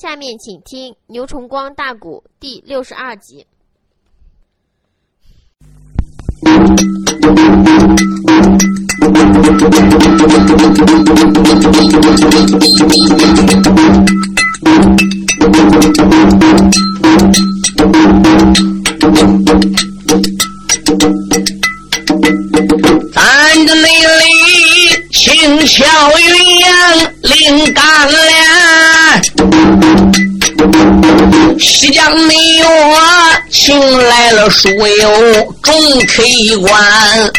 下面请听牛崇光大鼓第六十二集。咱的内里轻巧云阳领钢帘，西江没有我请来了书友众 K 官。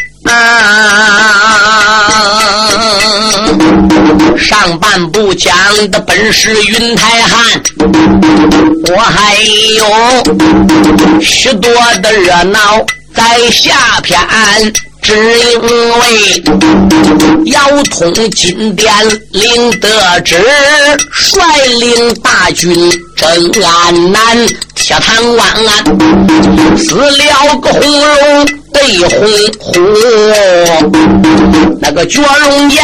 上半部讲的本是云台汉，我还有许多的热闹在下篇。只因为姚通金殿领得旨，率领大军征安南，铁堂关死了个红龙对红虎，那个绝龙剑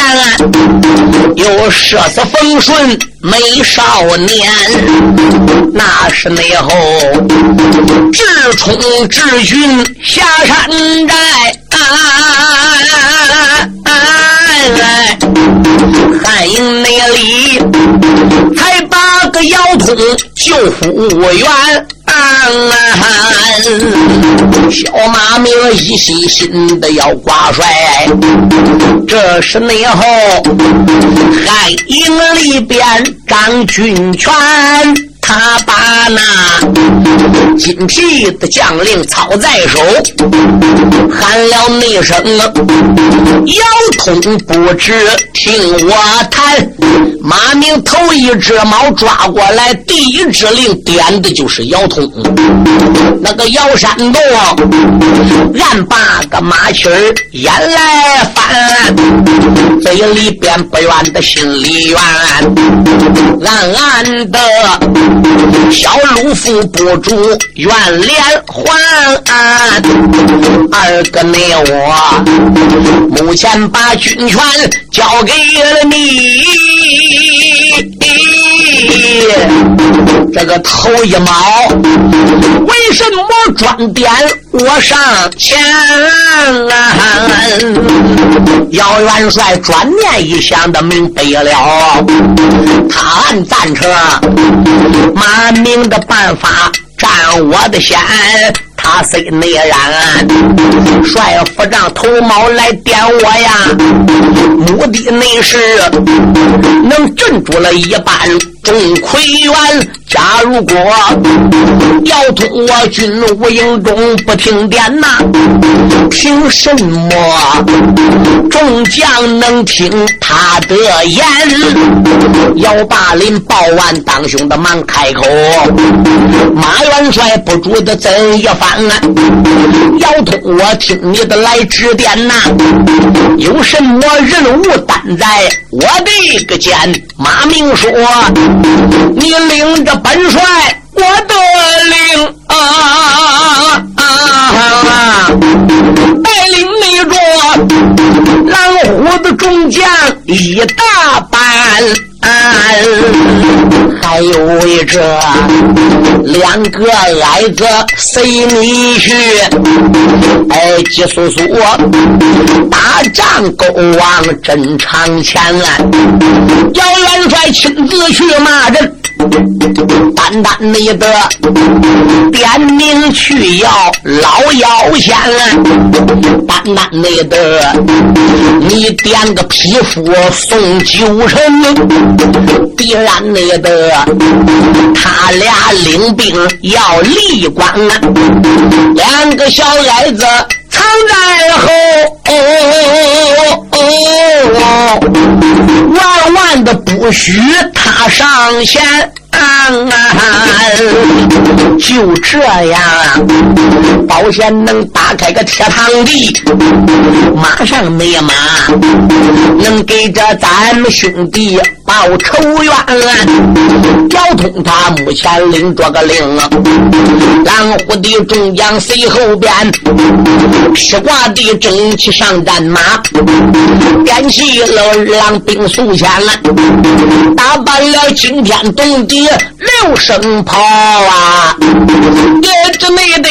又射死风顺美少年，那是内后直冲直军下山寨。汉营内里才把个姚通救复原，小马明一心心的要挂帅，这是内后汉营里边张军权。他把那金皮的将领操在手，喊了那声：“姚通不知听我谈。”马明头一只猫抓过来，第一只令点的就是姚通。那个姚山洞，俺把个马气儿眼来翻，嘴里边不愿的心里怨，暗暗的。小鲁夫不住怨连环，二哥你我目前把军权交给了你，这个头一毛为什么装点我上前？姚元帅转念一想，的明白了，他按战车。马明的办法占我的先，他虽内然，帅府让头毛来点我呀，目的内是能镇住了一半钟馗元。假如果要通我军无营中不听点呐，凭什么众将能听他的言？姚霸林报完当兄的忙开口，马元帅不住的怎一番啊？姚通，我听你的来指点呐，有什么任务担在我的个肩？马明说，你领着。本帅，我得领啊啊啊啊，带领那着狼虎的众将一大半，还有为这两个矮子随你去，哎，急速速打仗勾往阵场前，姚元帅亲自去骂人。单单你的点名去要老妖仙，单单你的你点个匹夫送九成，必然你的他俩领兵要立关，两个小矮子藏在后，万万的不许他上前。啊就这样，保险能打开个铁堂地，马上没马能给这咱们兄弟报仇冤。姚通他目前领着个令啊，蓝虎的众将随后边，披挂的整齐上战马，点起了二郎兵速前来，打扮了惊天动地六声炮啊，也只没得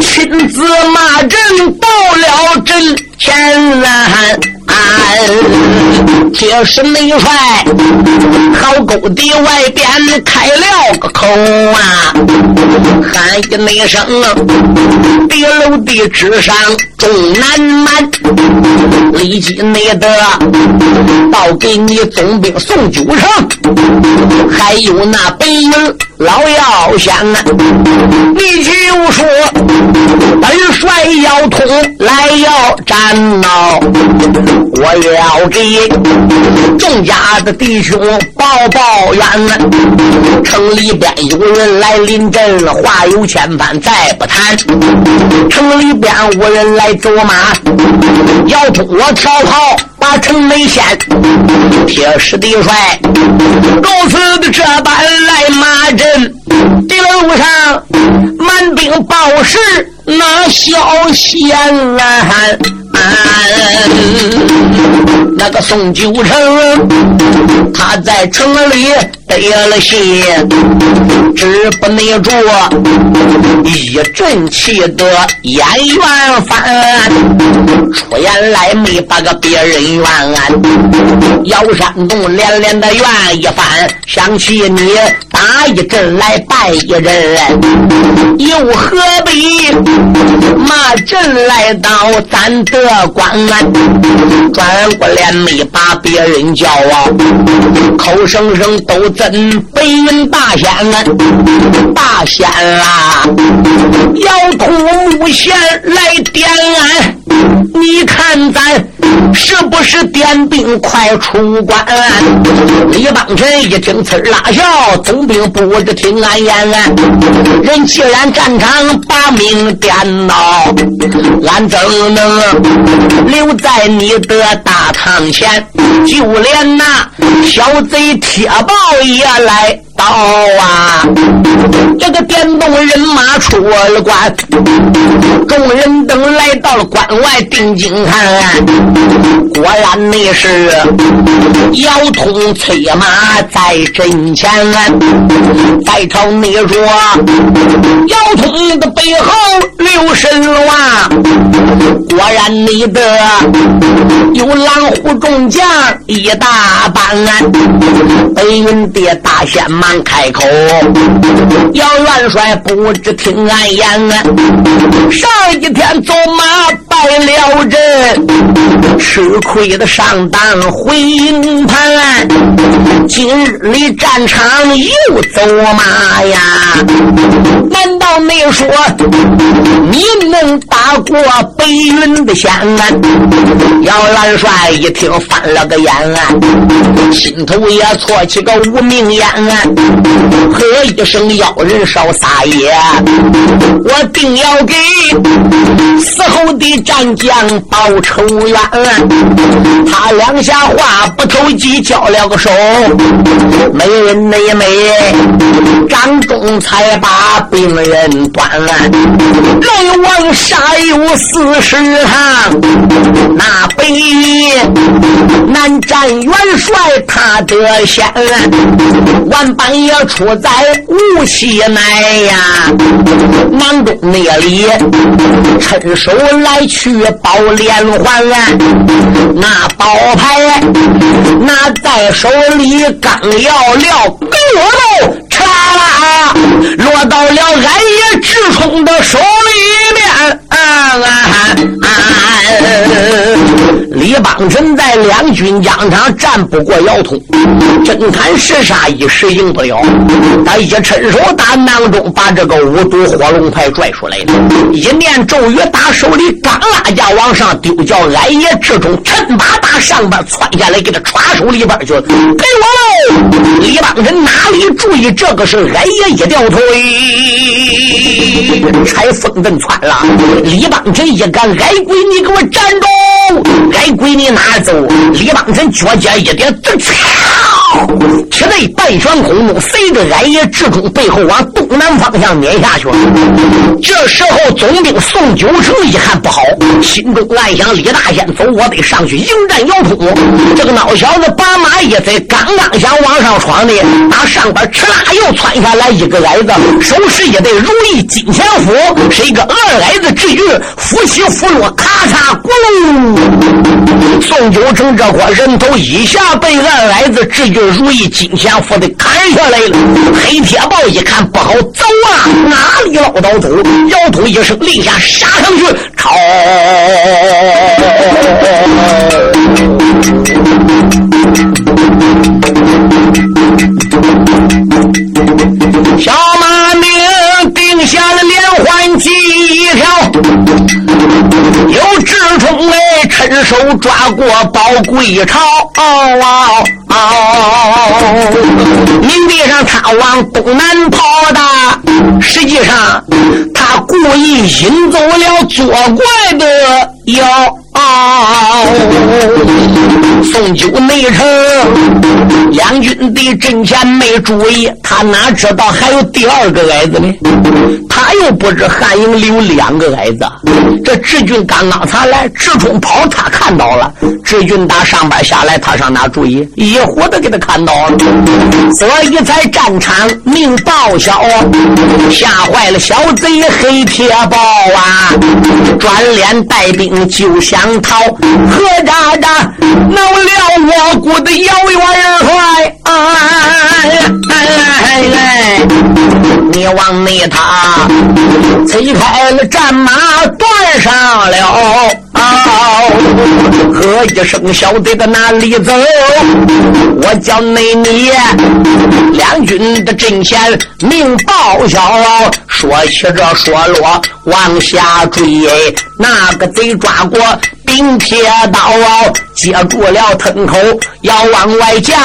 亲自骂阵到了阵。前来。铁石内帅，好沟的外边开了个口啊！喊一那声，地楼的之上众难满，立即内得报给你总兵宋九成，还有那北营老妖仙啊！你就说本帅要通来要战闹。我要给众家的弟兄报报冤，城里边有人来临阵，话有千番再不谈。城里边无人来走马，要通我跳炮把城门掀。铁石的帅，如此的这般来马阵，地路上满兵报事那消息啊！那个宋九成，他在城里得了信，只不内住一阵气的演员翻，出言来没把个别人怨。姚山东连连的怨一番，想起你打一阵来拜一阵，又何必骂阵来到咱的？关转过脸没把别人叫啊，口声声都真白云大仙啊，大仙啦，要通无限来点俺，你看咱是不是点兵快出关？李邦臣一听呲拉笑，总兵不知听俺言啊，人既然战场把命颠倒，俺怎能？留在你的大堂前，就连那小贼铁豹也来。到啊！这个电动人马出了关，众人等来到了关外定睛看，果然那是姚通催马在阵前。再朝你说，姚通的背后留神啊！果然你的有狼虎众将一大半，白云的大仙马。开口，姚元帅不知听俺言啊！上一天走马败了人，吃亏的上当回营盘，今日里战场又走马呀！难道说你能打过白云的仙啊？姚元帅一听翻了个眼啊，心头也错起个无名烟啊！喝一声，妖人少撒野，我定要给死后的战将报仇冤。他两下话不投机，交了个手，没人没没，张忠才把病人端。龙王杀有四十行，那北南战元帅他得先，万般。也出在无锡来呀，南东那里趁手来去包连环，那宝牌拿在手里刚要撂，咕噜嚓啦落到了俺爷直冲的手里面。啊啊啊！李邦臣在两军疆场战不过姚通，真看是杀一时赢不了。他一伸手打囊中，把这个五毒火龙牌拽出来了，一念咒语打手里，刚拉架往上丢，叫俺爷之中趁把上边窜下来，给他抓手里边去。给我喽！李邦臣哪里注意这个是俺爷一掉腿，拆风阵窜了。李邦臣一赶，矮鬼，你给我站住！矮鬼随你哪走？李邦臣脚尖一点，嗖，体内半旋空中，随着矮爷志忠背后往东南方向撵下去了。这时候总兵宋九成一看不好，心中暗想：李大仙走，我得上去迎战姚通。这个老小子把马一踩，刚刚想往上闯的，打上边哧啦又窜下来一个矮子，手持一对如意金钱斧，是一个二矮子智勇，扶起扶落，咔嚓咕噜，宋九成这伙人头一下被二矮子智勇如意金钱斧的砍下来了。黑铁豹一看不好，走啊！哪里捞到走？摇头一声，立下杀上去，抄。小马命定下了连环计一条，有志冲哎，趁手抓过宝贵朝。明地上他往东南跑的，实际上他故意引走了作怪的妖。宋九内城两军的阵前没注意，他哪知道还有第二个矮子呢？他又不知汉营里有两个矮子。这志军刚刚才来，直冲跑，他看到了。志军打上边下来，他上哪注意？一伙的给他看到了，所以在战场命报销，吓坏了小贼黑铁豹啊！转脸带兵就想逃，何渣渣闹了我国的姚元帅！哎来，你往内他催开了战马，断上了。喝一声，小贼在哪里走？我叫内你两军的阵前命报销。说起这说落，往下追，那个贼抓过冰铁刀，接住了藤口，要往外架。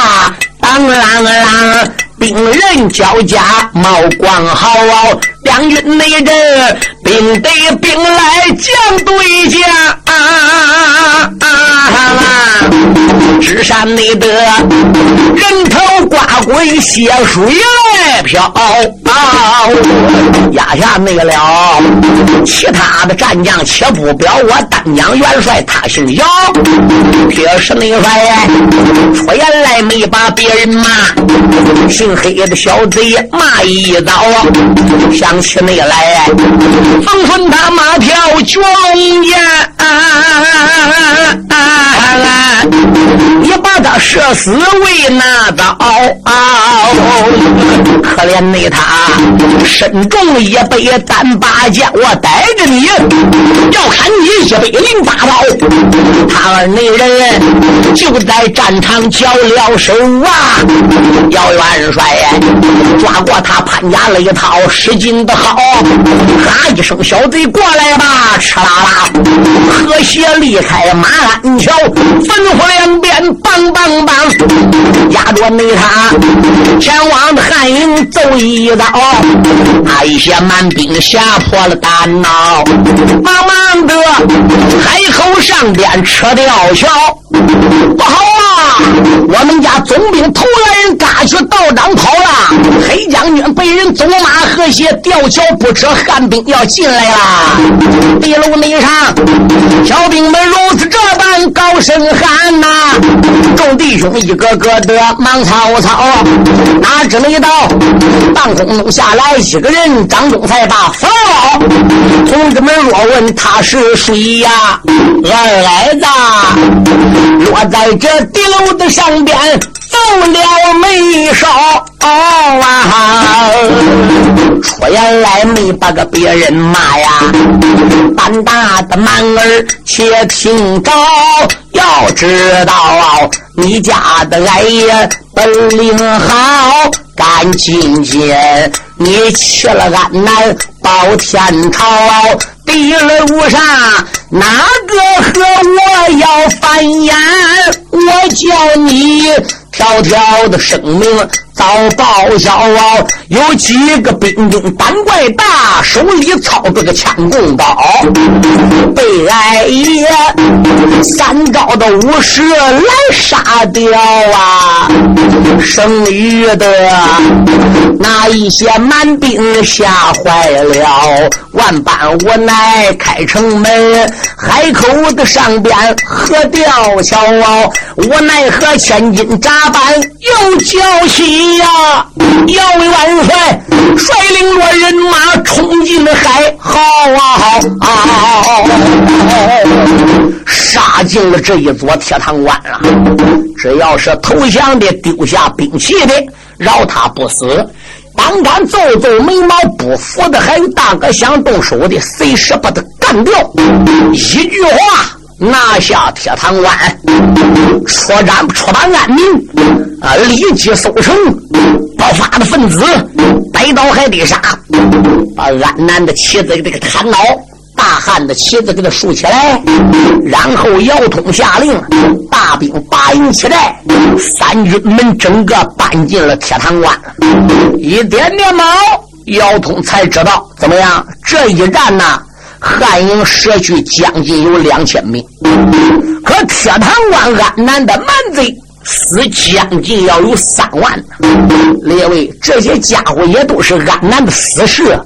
当啷啷，兵刃交加，冒光号，两军内人兵对兵来，将对将。啊啊啊！纸山内的人头滚，血水来飘。压下内了，其他的战将且不表，我单讲元帅，他姓姚，撇是内帅，出言来没把别人骂，姓黑的小贼骂一刀。想起内来，冯顺他马跳绝龙涧，你把他射死为哪啊？可怜的他身中一百单八将，我带着你要看你一杯零八刀。他二内人就在战场交了手啊！姚元帅抓过他潘家擂套使劲的好，哈一声小贼过来吧，吃啦啦，和谐离开马鞍桥，吩咐两边梆梆梆，压着内他前往的汉营走一遭。那一些蛮兵吓破了胆脑，慢慢的海口上边撤掉桥，不好啊！我们家总兵头走马河斜吊桥不撤，汉兵要进来了。地楼内上，小兵们如此这般高声喊呐，众弟兄一个个的忙曹操，哪知没到半空中下来一个人，张忠才把佛同志们若问他是谁呀？二矮子落在这地楼的上边。走了没少啊！出言来没把个别人骂呀！胆大的蛮儿且听着，要知道你家的来呀本领好，干今天你去了安南保天朝，地路上哪个和我要翻眼？我叫你。条条的生命遭报销啊，有几个兵丁胆怪大，手里操着个枪弓刀，被俺爷三招的武士来杀掉啊！剩余的那一些蛮兵吓坏了，万般无奈开城门，海口的上边河吊桥啊，无奈何千金扎板又叫起呀！姚元帅率领着人马冲进了海，好啊好啊，杀进了这一座铁堂关啊。只要是投降的、丢下兵器的，饶他不死；胆敢皱皱眉毛、不服的，还有大哥想动手的，随时把他干掉。一句话。拿下铁塘关，出战出版安民啊！立即收城不法的分子，逮到海底杀，把安南的妻子给他砍倒，大汉的旗子给他竖起来。然后姚通下令，大兵八营起来，三军们整个搬进了铁塘关。一点点毛，姚通才知道怎么样？这一战呢？汉营失去将近有两千名，可铁塘关安南的蛮贼死将近要有三万。列位，这些家伙也都是安南的死士，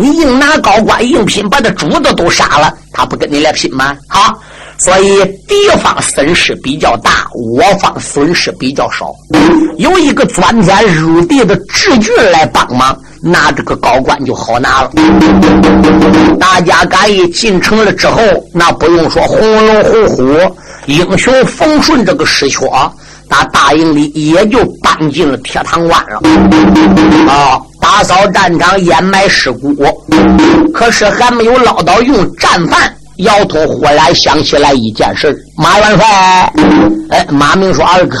你硬拿高官硬拼，把他主子都杀了，他不跟你来拼吗？啊，所以敌方损失比较大，我方损失比较少。有一个钻天入地的智俊来帮忙。那这个高官就好拿了。大家敢一进城了之后，那不用说，红龙虎虎英雄冯顺这个尸缺，那大营里也就搬进了铁堂关了。啊，打扫战场，掩埋尸骨。可是还没有捞到用战犯，姚通忽然想起来一件事马元帅，哎，马明说：“二哥，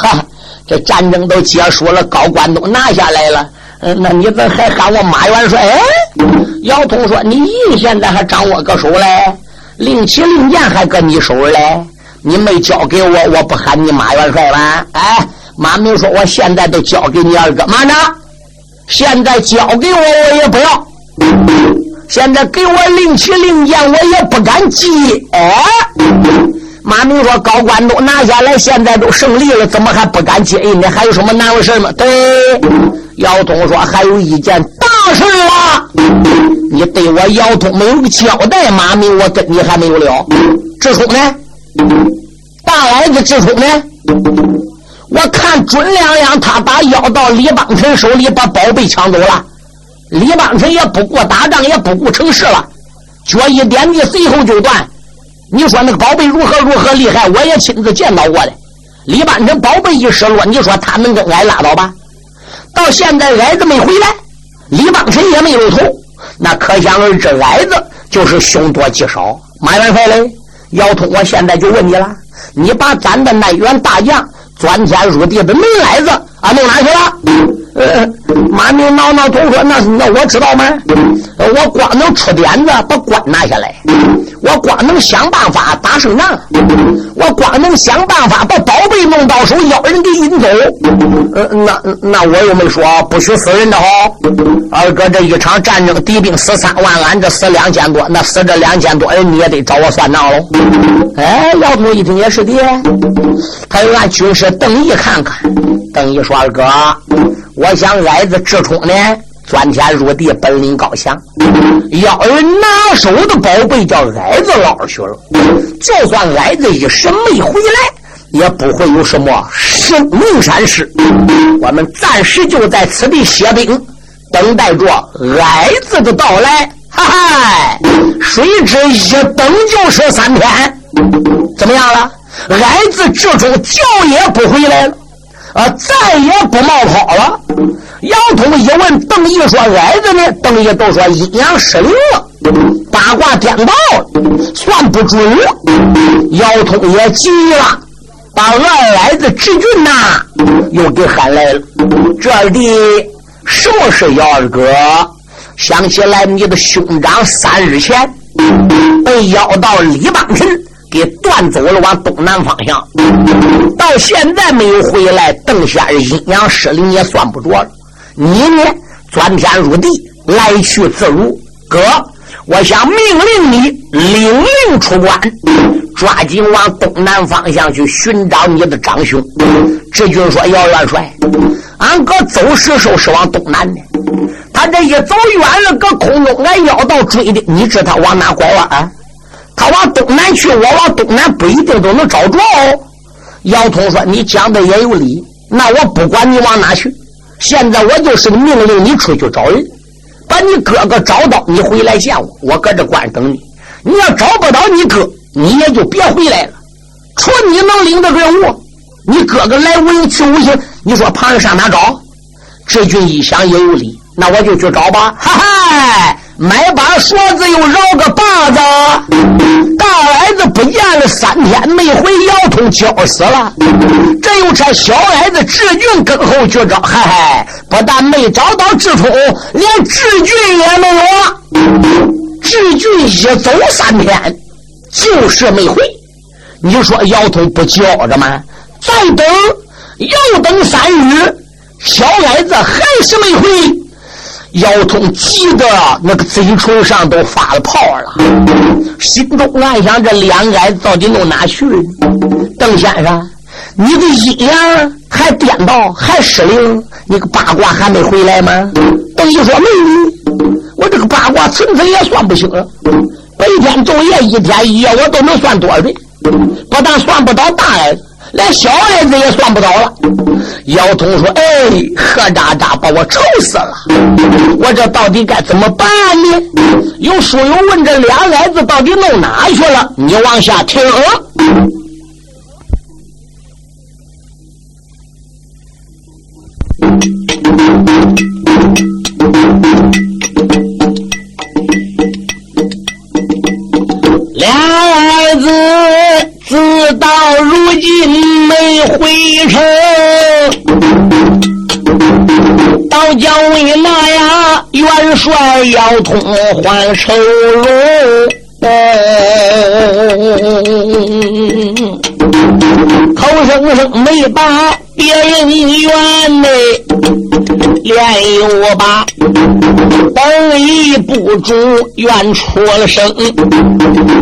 这战争都结束了，高官都拿下来了。”嗯，那你怎么还喊我马元帅？哎，姚通说：“你印现在还掌握个手嘞，令旗令箭还搁你手嘞，你没交给我，我不喊你马元帅吧？”哎，马明说：“我现在都交给你二哥，慢着，现在交给我我也不要，现在给我令旗令箭我也不敢接。”哎，马明说：“高官都拿下来，现在都胜利了，怎么还不敢接应？你还有什么难为事吗？”对。姚通说：“还有一件大事啊！你对我姚通没有个交代，马明，我跟你还没有了。志冲呢？大儿子志冲呢？我看准亮亮他把要到李邦臣手里，把宝贝抢走了。李邦臣也不顾打仗，也不顾成事了，脚一点地，随后就断。你说那个宝贝如何如何厉害？我也亲自见到过的。李邦臣宝贝一失落，你说他能跟俺拉倒吧？”到现在矮子没回来，李邦臣也没露头，那可想而知，矮子就是凶多吉少。马元帅嘞，姚通，我现在就问你了，你把咱的那员大将钻天入地的没来子啊弄哪去了？呃，马明挠挠头说：“那那我知道吗？我光能出点子把官拿下来，我光能想办法打胜仗，我光能想办法把宝贝弄到手，要人给引走。呃，那那我又没说不许死人的哈。二哥，这一场战争，敌兵死三万，俺这死两千多，那死这两千多人，你也得找我算账喽。哎，姚通一听也是的，他又让军师邓毅看看。邓毅说：二哥。”我想矮子智冲呢，钻天入地，本领高强。要人拿手的宝贝叫矮子捞去了，就算矮子一时没回来，也不会有什么生命闪失。我们暂时就在此地歇兵，等待着矮子的到来。哈哈，谁知一等就是三天，怎么样了？矮子智冲叫也不回来了。啊，再也不冒泡了。姚通一问邓毅说：“矮子呢？”邓毅都说：“阴阳失灵了，八卦颠倒了，算不准了。”姚通也急了，把二矮子志俊呐又给喊来了。这里什么是？姚二哥想起来，你的兄长三日前被邀到李邦臣给断走了，往东南方向。到现在没有回来，邓先生阴阳失灵也算不着了。你呢，钻天入地，来去自如。哥，我想命令你领令出关，抓紧往东南方向去寻找你的长兄。志军说：“姚元帅，俺哥走时时候是往东南的，他这一走远了，搁空中俺要到追的，你知他往哪拐弯？啊他往东南去，我往东南不一定都能找着哦。”姚通说：“你讲的也有理，那我不管你往哪去，现在我就是命令你出去找人。”把你哥哥找到，你回来见我，我搁这关等你。你要找不到你哥，你也就别回来了。除你能领的任务，你哥哥来无影去无形。你说旁人上哪找？志军一想也有理，那我就去找吧。哈哈。买把锁子又绕个把子，大矮子不见了三天没回，姚通焦死了。这又差小矮子志军跟后去找，嗨嗨，不但没找到志通，连志军也没有了。志军一走三天，就是没回。你说摇头不叫着吗？再等，又等三日，小矮子还是没回。姚通急得那个嘴唇上都发了泡了，心中暗想：这两矮到底弄哪去了？邓先生，你的阴阳还颠倒，还失灵，你个八卦还没回来吗？邓一说：没，我这个八卦层层也算不清了。白天昼夜，一天一夜，我都能算多少遍？不但算不到大矮子。连小矮子也算不着了。姚通说：“哎，何渣渣把我愁死了！我这到底该怎么办呢？”有书友问：“这俩矮子到底弄哪去了？”你往下听。今没回城，倒叫为那呀元帅要通还愁容。口声声没把别人怨呢，连有把本意不住怨出了声，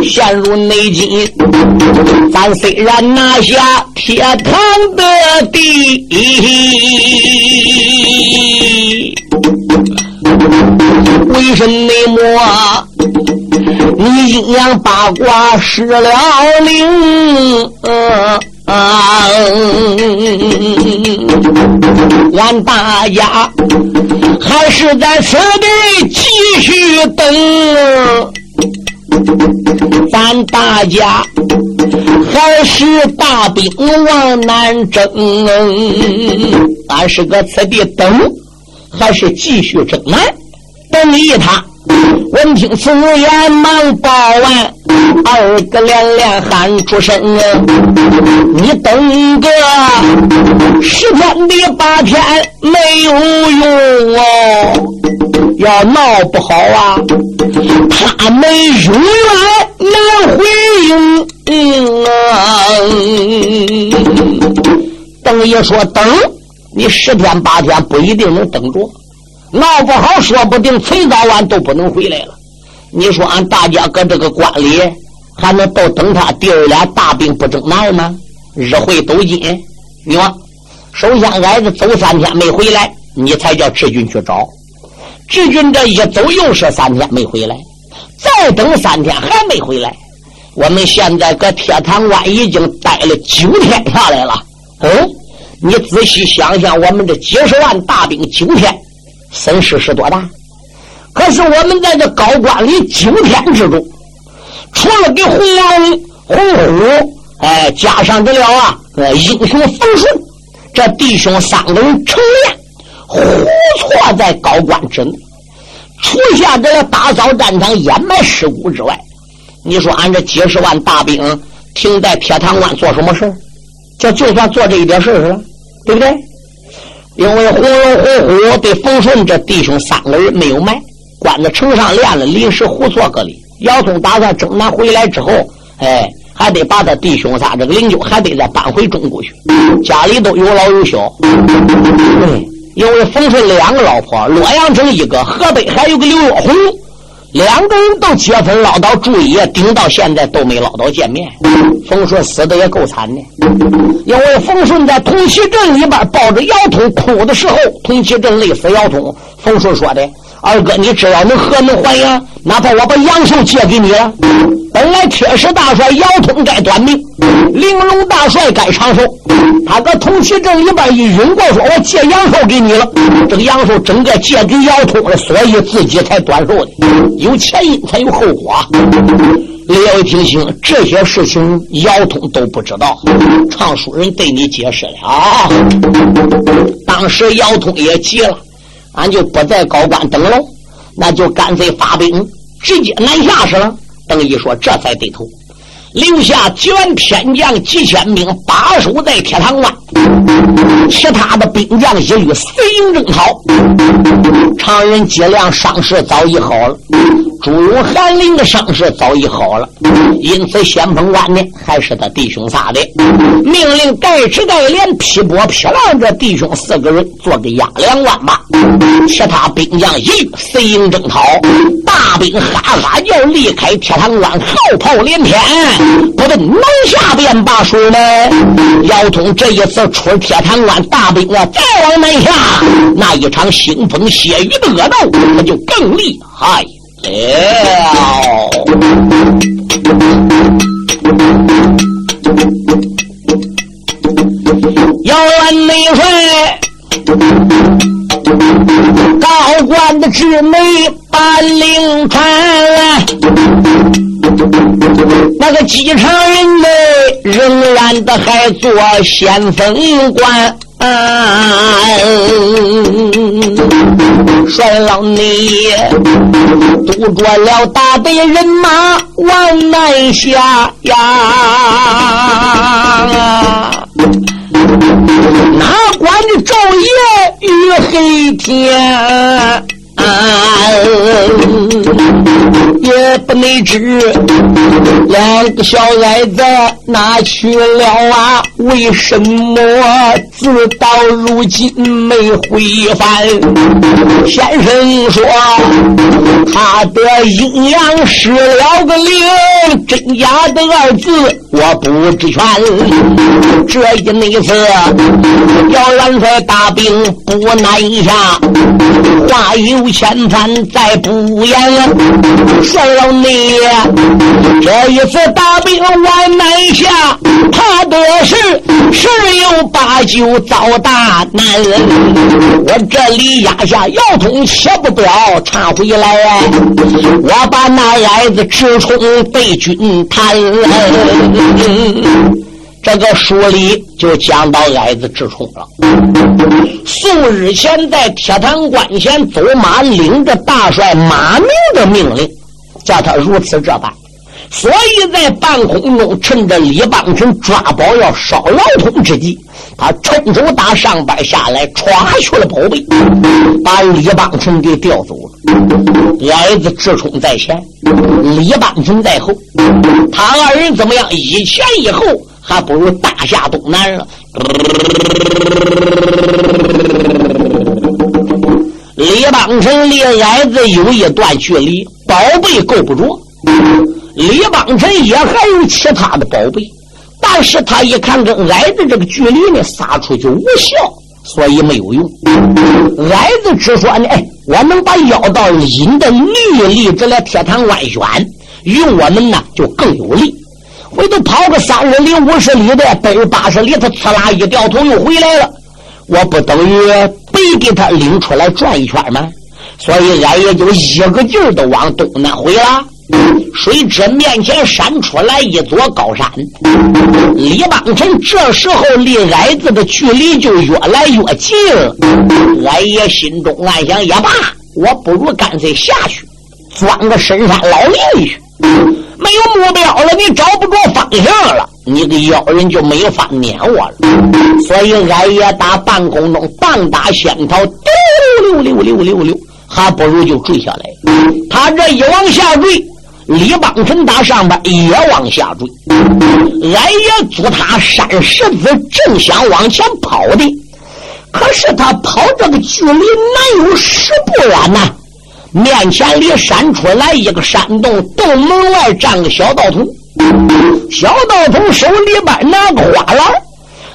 陷入内境。咱虽然拿下铁堂的地。为什么你阴阳八卦失了灵？啊俺大家还是在此地继续等，咱大家还是大兵往南征，俺是搁此地等。还是继续征南，等一他。闻听此言，忙报完，二哥连连喊出声：“你等个十天的八天没有用哦，要闹不好啊，他们永远难回应啊！”邓爷说：“等。”你十天八天不一定能等着，闹不好说不定迟早晚都不能回来了。你说俺大家搁这个关里还能都等他弟儿俩大病不征南吗？日会斗金，你说，首先矮子走三天没回来，你才叫志军去找。志军这一走又是三天没回来，再等三天还没回来。我们现在搁铁塘关已经待了九天下来了，哦。你仔细想想，我们这几十万大兵九天，损失是多大？可是我们在这高官里九天之中，除了给红龙、红虎，哎，加上这了啊，呃，英雄冯顺这弟兄三个人成连，胡错在高官之内，除下这个打扫战场、掩埋尸骨之外，你说俺这几十万大兵停在铁塘关做什么事就就算做这一点事儿了，对不对？因为红龙、红虎对冯顺这弟兄三个人没有埋，关在城上练了，临时胡错个里。姚通打算征南回来之后，哎，还得把他弟兄仨这个灵柩还得再搬回中国去。家里都有老有小，对，因为冯顺两个老婆，洛阳城一个，河北还有个刘若红。两个人都结婚捞到注意，顶到现在都没捞到见面。冯顺死的也够惨的，因为冯顺在同齐镇里边抱着姚通哭的时候，同齐镇累死姚通。冯顺说的。二哥，你只要能何能还阳，哪怕我把杨寿借给你了。本来铁石大帅姚通该短命，玲珑大帅该长寿。他搁同齐镇里边一晕过，说我借杨寿给你了。这个杨寿整个借给姚通了，所以自己才短寿的。有前因才有后果。李一听清这些事情，姚通都不知道。唱书人对你解释了啊。当时姚通也急了。俺就不在高官等了，那就干脆发兵直接南下是了。邓毅说：“这才对头，留下几员天将几千兵把守在铁堂关，其他的兵将一律随营征讨。常人脊梁伤势早已好了。”朱勇、韩林的伤势早已好了，因此先锋官呢还是他弟兄仨的。命令盖吃盖连劈波劈浪这弟兄四个人做个压粮万马，其他兵将一律随营征讨。大兵哈哈叫，离开铁塘关，号炮连天，不问南下便罢水呢。姚通这一次出铁塘关，大兵啊再往南下，那一场腥风血雨的恶斗，那就更厉害。了，姚元内帅，高官的旨美把令传，那个机场人呢，仍然的还做先锋官。帅老你堵住了大队人马往南下呀，哪管这昼夜与黑天。也不能知两个小矮子哪去了啊？为什么自到如今没回返？先生说他的阴阳失了个灵，真假的二字我不知全。这一内次要元帅大兵不南下，话有。千番再不言，说了你这一次大兵往南下，怕的是十有八九遭大难。我这里压下腰痛，切不了传回来。我把那矮子直冲被军谈。嗯嗯嗯这个书里就讲到矮子智冲了。宋日前在铁堂关前走马，领着大帅马明的命令，叫他如此这般。所以在半空中，趁着李邦臣抓宝要烧老通之际，他冲手打上边下来，歘去了宝贝，把李邦臣给调走了。矮子智冲在前，李邦臣在后，他二人怎么样？一前一后。还不如大夏东南了。李邦臣离矮子有一段距离，宝贝够不着。李邦臣也还有其他的宝贝，但是他一看跟矮子这个距离呢，撒出去无效，所以没有用。矮子只说呢，哎，我能把妖道引得绿离这来铁堂外远，用我们呢就更有利。回头跑个三十里、五十里的，百八十里，他刺啦一掉头又回来了，我不等于白给他领出来转一圈吗？所以俺也就一个劲儿的往东南回了。谁知面前闪出来一座高山，李邦臣这时候离矮子的距离就越来越近了。俺爷心中暗想：也罢，我不如干脆下去，钻个深山老林去。没有目标了，你找不着方向了，你个妖人就没法撵我了。所以俺也打半空中棒打仙桃，溜溜溜溜溜溜，还不如就坠下来。他这一往下坠，李邦臣打上边也往下追。俺爷阻他山石子，正想往前跑的，可是他跑这个距离难有十步远呐。面前里闪出来一个山洞，洞门外站个小道童。小道童手里边拿个花篮，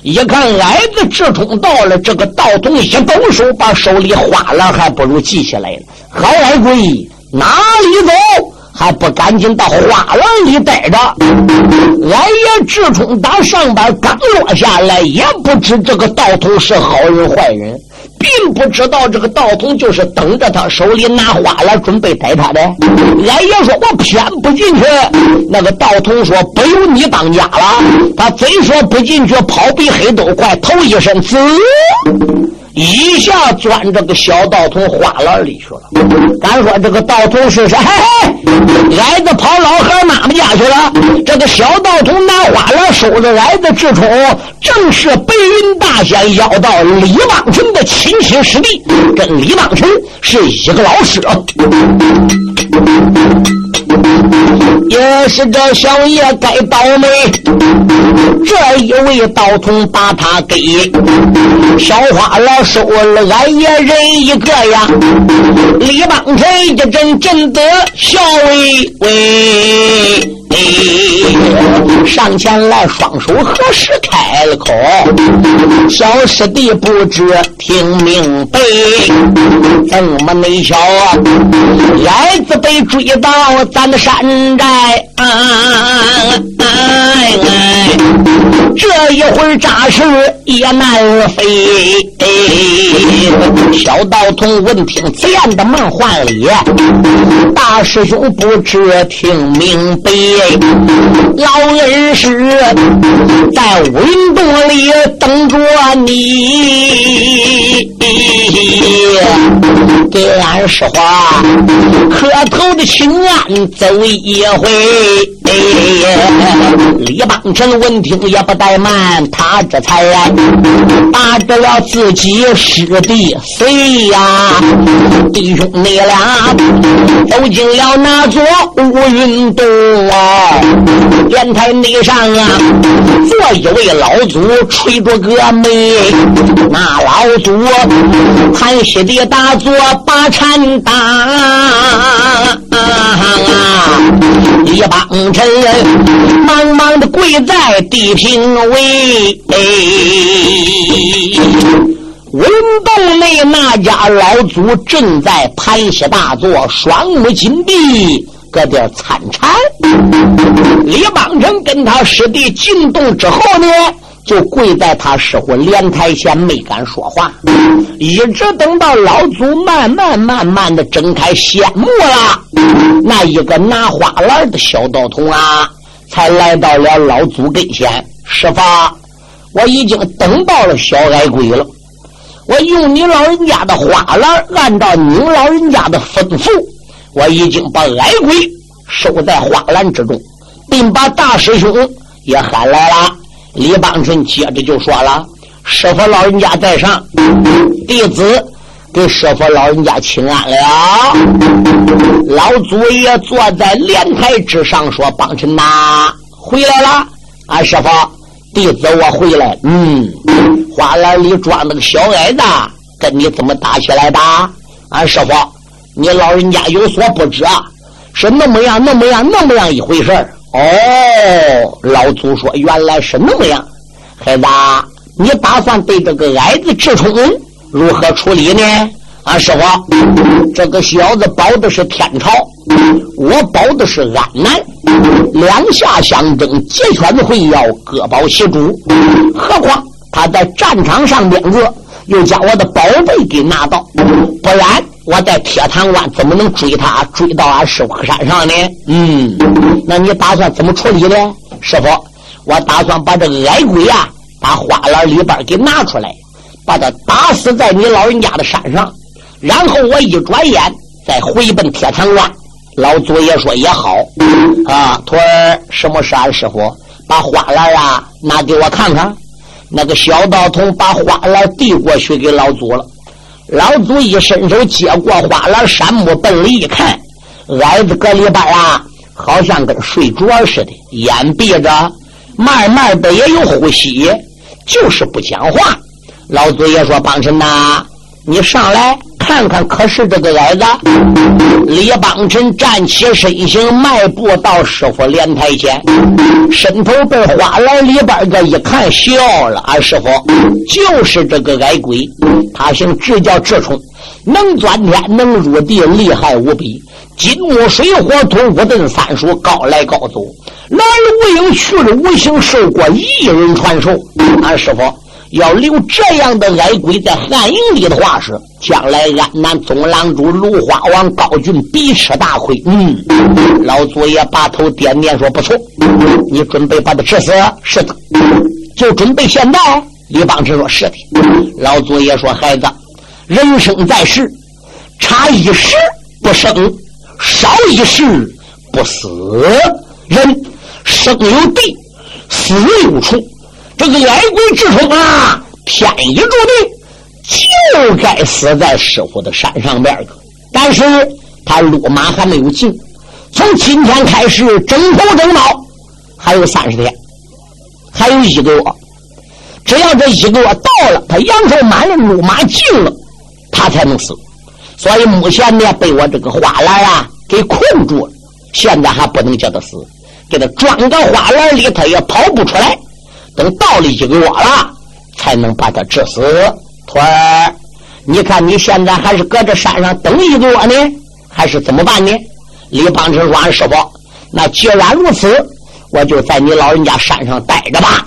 一看矮子直冲到了，这个道童一抖手，把手里花篮还不如记起来了。好矮鬼，哪里走？还不赶紧到花篮里待着！俺爷直冲打上边刚落下来，也不知这个道童是好人坏人。并不知道这个道童就是等着他手里拿花篮准备逮他的。俺爷说：“我偏不进去。”那个道童说：“不由你当家了。”他贼说不进去，跑比黑都快，头一身滋。一下钻这个小道童花篮里去了。敢说这个道童是谁？矮子跑老汉妈妈家去了。这个小道童拿花篮收着矮子直冲，正是白云大仙要到李邦臣的亲亲师弟，跟李邦臣是一个老师。也是这小爷该倒霉，这一位道童把他给小花老收了，俺爷人一个呀。李邦臣一阵阵的笑微微。上前来，双手合十，开了口：“小师弟不知听明白，怎么没晓？矮子被追到咱的山寨，哎哎哎哎，这一会儿扎实也难飞。”小道童闻听此言的梦幻里：“大师兄不知听明白。”老恩师在乌云洞里等着你，给俺说话，磕头的请安走一回。李邦臣闻听也不怠慢，他这才打着了自己师弟谁呀？弟兄你俩走进了那座乌云洞啊，莲台内上啊，坐一位老祖吹着个眉，那老祖盘膝的大坐把禅打啊啊。李邦臣茫茫的跪在地平位，文洞内那家老祖正在盘膝大坐，双目紧闭，搁这参禅。李邦臣跟他师弟进洞之后呢？就跪在他师傅莲台前，没敢说话，一直等到老祖慢慢慢慢的睁开仙目了，那一个拿花篮的小道童啊，才来到了老祖跟前。师傅，我已经等到了小矮鬼了，我用你老人家的花篮，按照你老人家的吩咐，我已经把矮鬼收在花篮之中，并把大师兄也喊来了。李邦臣接着就说了：“师傅老人家在上，弟子给师傅老人家请安了。”老祖爷坐在莲台之上说：“邦臣呐，回来了。啊，师傅，弟子我回来。嗯，花篮里装那个小矮子，跟你怎么打起来的？啊，师傅，你老人家有所不知啊，是那么样，那么样，那么样一回事哦，老祖说原来是那么样，孩子，你打算对这个矮子智冲如何处理呢？啊，师傅，这个小子保的是天朝，我保的是安南，两下相争，结圈子会要各保其主。何况他在战场上边个，又将我的宝贝给拿到，不然。我在铁堂关怎么能追他追到俺师傅山上呢？嗯，那你打算怎么处理呢？师傅，我打算把这个矮鬼呀，把花篮里边给拿出来，把他打死在你老人家的山上，然后我一转眼再回奔铁堂关。老祖爷说也好啊，徒儿，什么事啊？师傅，把花篮啊拿给我看看。那个小道童把花篮递过去给老祖了。老祖一伸手接过花篮，山木奔里一看，矮子搁里边啊，好像跟睡着似的，眼闭着，慢慢的也有呼吸，就是不讲话。老祖爷说：“帮臣呐，你上来。”看看，可是这个矮子李邦臣站起身形，迈步到师傅莲台前，伸头被花篮里边个一看，笑了：“啊师傅就是这个矮鬼，他姓智，叫智冲，能钻天，能入地，厉害无比。金木水火土五遁三术，高来高走。来无影，去了无形，受过一人传授。啊师傅。”要留这样的矮鬼在汉营里的话，是将来安南总郎主芦花王高俊必吃大亏。嗯，老祖爷把头点点说：“不错，你准备把他治死？是的，就准备现在。”李邦之说：“是的。”老祖爷说：“孩子，人生在世，差一时不生，少一时不死。人生有地，死有处。”这个矮鬼之冲啊，天意注定就该死在师傅的山上边但是他鲁马还没有进，从今天开始整头整脑还有三十天，还有一个月。只要这一个月到了，他阳寿满了，鲁马进了，他才能死。所以目前呢，被我这个花篮啊给困住了。现在还不能叫他死，给他装到花篮里，他也跑不出来。等到了一个月了，才能把他治死。徒儿，你看你现在还是搁这山上等一个月呢，还是怎么办呢？李邦成说：“俺师傅，那既然如此，我就在你老人家山上待着吧。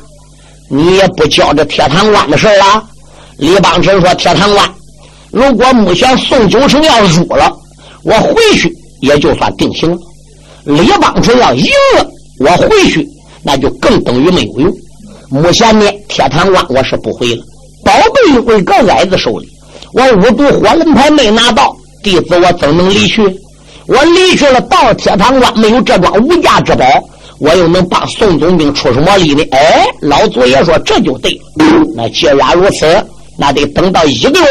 你也不教这铁堂关的事了。”李邦成说：“铁堂关，如果目前宋九成要输了，我回去也就算定刑了；李邦成要赢了，我回去那就更等于没有用。”目前呢，铁堂关我是不回了，宝贝归搁矮子手里。我五毒火轮牌没拿到，弟子我怎能离去？我离去了，到铁堂关没有这桩无价之宝，我又能帮宋总兵出什么力呢？哎，老祖爷说这就对了。那既然如此，那得等到一个月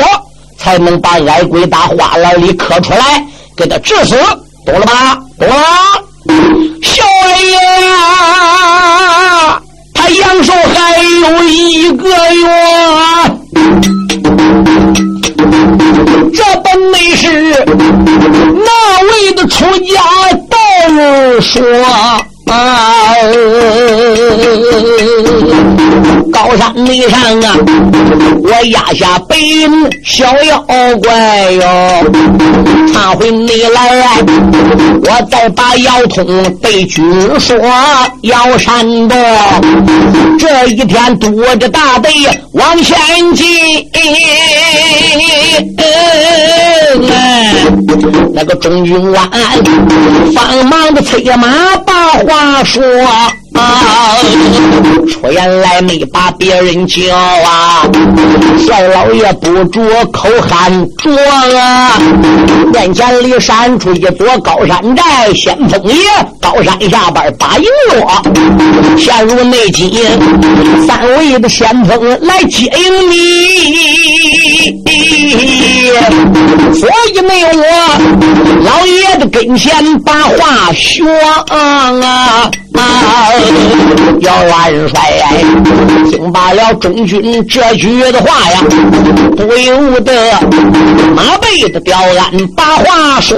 才能把矮鬼打花篮里磕出来，给他治死，懂了吧？懂了。小爷。阳寿还有一个月，这本没事那位的出家道人说。啊！高山岭上啊，我压下北人小妖怪哟。他回你来，我再把妖通对君说。妖山的这一天躲着大队往前进，那个中军官慌忙的催马把话说。啊！出言来没把别人叫啊！小老爷不住口喊着啊！面前里闪出一座高山寨，先锋爷高山下边把营落，陷入内急，三位的先锋来接应你，所以没有我老爷的跟前把话说啊！姚元帅听罢了中军这句的话呀，不由得马背的刁鞍把话说，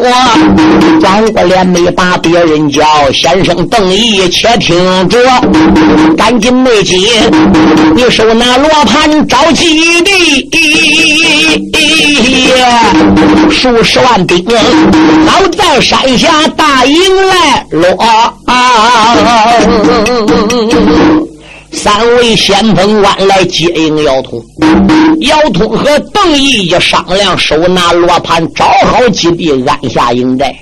转过脸没把别人叫，先生邓毅且听着，赶紧内急，你收那罗盘着急的，数十万兵早在山下大营来落。三位先锋官来接应姚通，姚通和邓毅一商量，手拿罗盘，找好基地，安下营寨。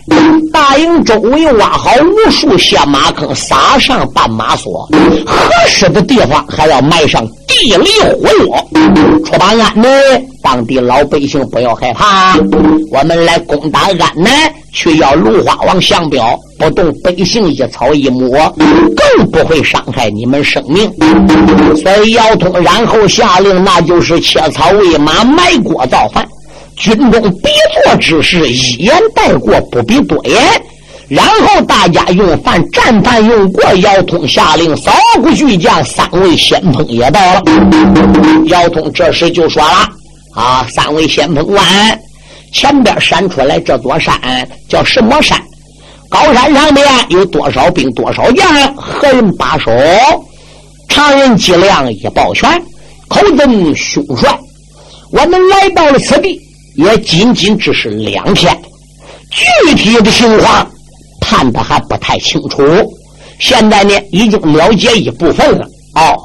大营周围挖好无数下马坑，撒上绊马索，合适的地方还要埋上地雷火药。出把安南，当地老百姓不要害怕，我们来攻打安南，去要芦花王降表。不动百姓一草一木，更不会伤害你们生命。所以姚通然后下令，那就是切草喂马，埋锅造饭。军中必做之事，一言带过，不必多言。然后大家用饭，战饭用过，姚通下令扫骨巨将三位先锋也到了。姚通这时就说了：“啊，三位先锋官，前边闪出来这座山叫什么山？高山上面有多少兵多少将？何人把守？”常人计量一抱拳，口尊凶帅，我们来到了此地，也仅仅只是两天，具体的情况。判的还不太清楚，现在呢已经了解一部分了。哦，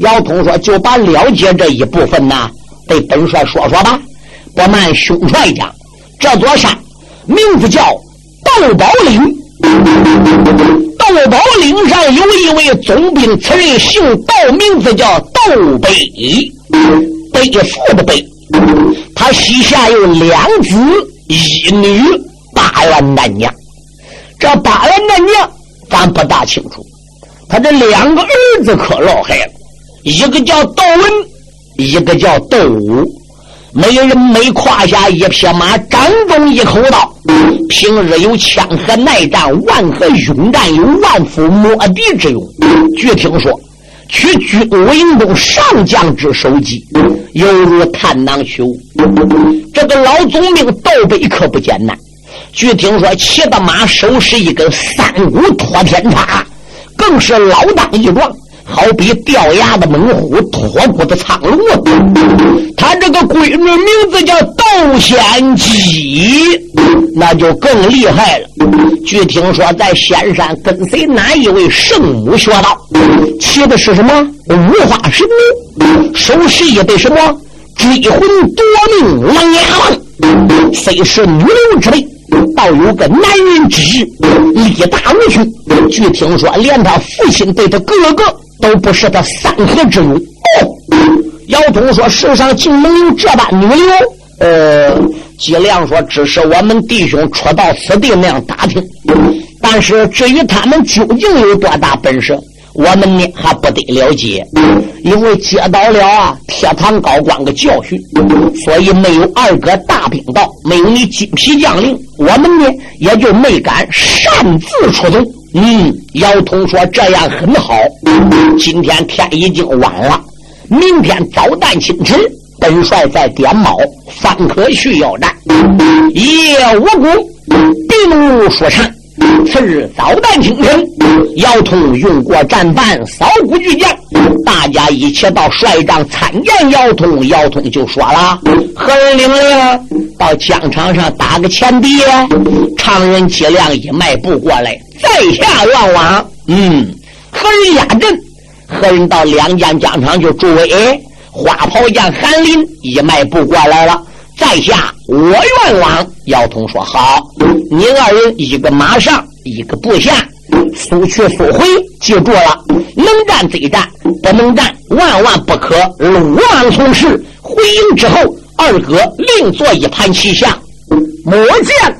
姚通说：“就把了解这一部分呢，对本帅说说吧。”不瞒兄帅讲，这座山名字叫窦宝岭。窦宝岭上有一位总兵，此人姓窦，名字叫窦北，背负的背。他膝下有两子一女，八员男娘。这八员的娘，咱不大清楚。他这两个儿子可老害了，一个叫窦文，一个叫窦武。每人每胯下一匹马，掌中一口刀。平日有枪河耐战，万河勇战，有万夫莫敌之勇。据听说，取军武营中上将之首级，犹如探囊取物。这个老总兵窦北可不简单。据听说，骑的马手持一根三股托天叉，更是老当益壮，好比掉牙的猛虎，脱骨的苍龙。他这个闺女名字叫窦仙姬，那就更厉害了。据听说，在仙山跟随哪一位圣母学道，骑的是什么五花神牛，手持一对什么追魂夺命狼牙棒，虽是女流之辈。倒有个男人之志，力大无穷。据听说，连他父亲对他哥哥都不是他三合之勇。姚通说：“世上竟能有这般女流？”呃，季亮说：“只是我们弟兄初到此地那样打听，但是至于他们究竟有多大本事？”我们呢还不得了解，因为接到了啊铁堂高官的教训，所以没有二哥大兵到，没有你金皮将领，我们呢也就没敢擅自出动。嗯，姚通说这样很好。今天天已经晚了，明天早旦清晨，本帅再点卯，方可去要战。夜无功，并无说唱。次日早旦清晨，姚通用过战犯，扫骨巨将，大家一起到帅帐参见姚通。姚通就说了：“何人领令到疆场上打个前敌？”常人脊梁一迈步过来，在下愿往。嗯，何人压阵？何人到两间疆场就诸位？花袍将韩林一迈步过来了。在下我愿往，姚通说好，您二人一个马上，一个部下，速去速回。记住了，能战则战，不能战万万不可鲁莽从事。回营之后，二哥另做一盘棋下，末将